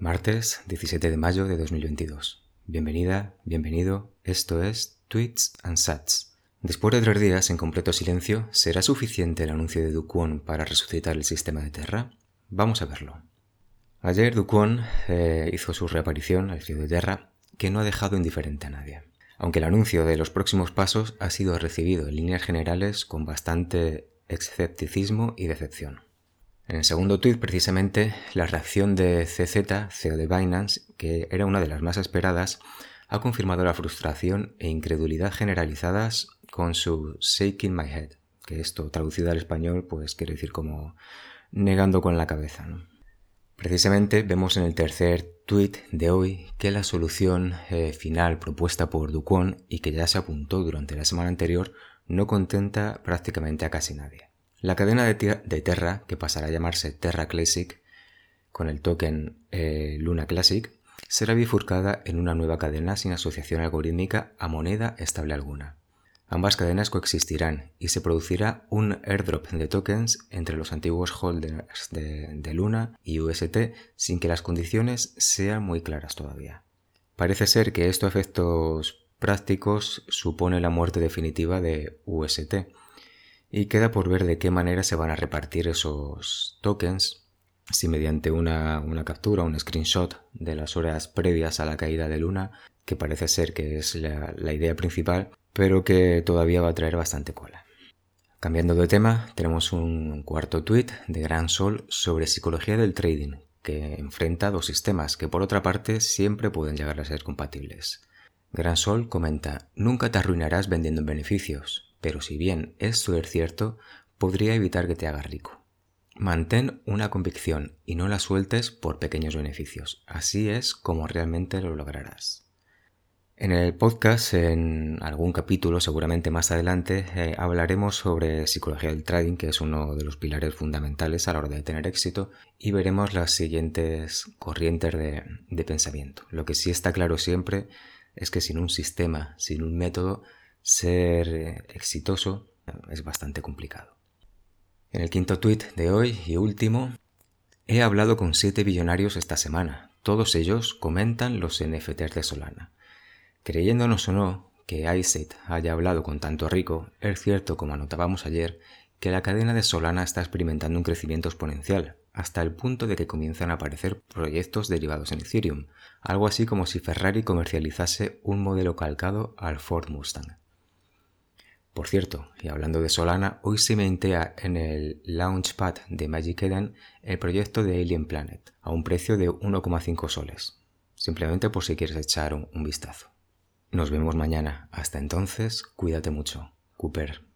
Martes 17 de mayo de 2022. Bienvenida, bienvenido. Esto es Tweets and Sats. Después de tres días en completo silencio, ¿será suficiente el anuncio de Duquon para resucitar el sistema de Terra? Vamos a verlo. Ayer Duquon eh, hizo su reaparición al cielo de Terra, que no ha dejado indiferente a nadie. Aunque el anuncio de los próximos pasos ha sido recibido en líneas generales con bastante escepticismo y decepción. En el segundo tweet, precisamente, la reacción de CZ, CEO de Binance, que era una de las más esperadas, ha confirmado la frustración e incredulidad generalizadas con su shaking my head, que esto traducido al español pues quiere decir como negando con la cabeza. Precisamente vemos en el tercer tweet de hoy que la solución eh, final propuesta por Duquon y que ya se apuntó durante la semana anterior no contenta prácticamente a casi nadie. La cadena de, Terra, que pasará a llamarse Terra Classic, con el token eh, Luna Classic, será bifurcada en una nueva cadena sin asociación algorítmica a moneda estable alguna. Ambas cadenas coexistirán y se producirá un airdrop de tokens entre los antiguos holders de, Luna y UST sin que las condiciones sean muy claras todavía. Parece ser que estos efectos prácticos supone la muerte definitiva de UST, y queda por ver de qué manera se van a repartir esos tokens, si mediante una, captura, un screenshot de las horas previas a la caída de luna, que parece ser que es la, idea principal, pero que todavía va a traer bastante cola. Cambiando de tema, tenemos un cuarto tweet de Gran Sol sobre psicología del trading, que enfrenta dos sistemas que por otra parte siempre pueden llegar a ser compatibles. Gran Sol comenta, nunca te arruinarás vendiendo beneficios, pero si bien esto es cierto, podría evitar que te hagas rico. Mantén una convicción y no la sueltes por pequeños beneficios. Así es como realmente lo lograrás. En el podcast, en algún capítulo, seguramente más adelante, eh, hablaremos sobre psicología del trading, que es uno de los pilares fundamentales a la hora de tener éxito, y veremos las siguientes corrientes de, de pensamiento. Lo que sí está claro siempre es que sin un sistema, sin un método, ser eh, exitoso es bastante complicado. En el quinto tweet de hoy y último, he hablado con siete billonarios esta semana. Todos ellos comentan los NFTs de Solana. Creyéndonos o no que ISET haya hablado con tanto rico, es cierto, como anotábamos ayer, que la cadena de Solana está experimentando un crecimiento exponencial, hasta el punto de que comienzan a aparecer proyectos derivados en Ethereum, algo así como si Ferrari comercializase un modelo calcado al Ford Mustang. Por cierto, y hablando de Solana, hoy se mentea en el Launchpad de Magic Eden el proyecto de Alien Planet a un precio de 1,5 soles. Simplemente por si quieres echar un, un vistazo. Nos vemos mañana. Hasta entonces, cuídate mucho. Cooper.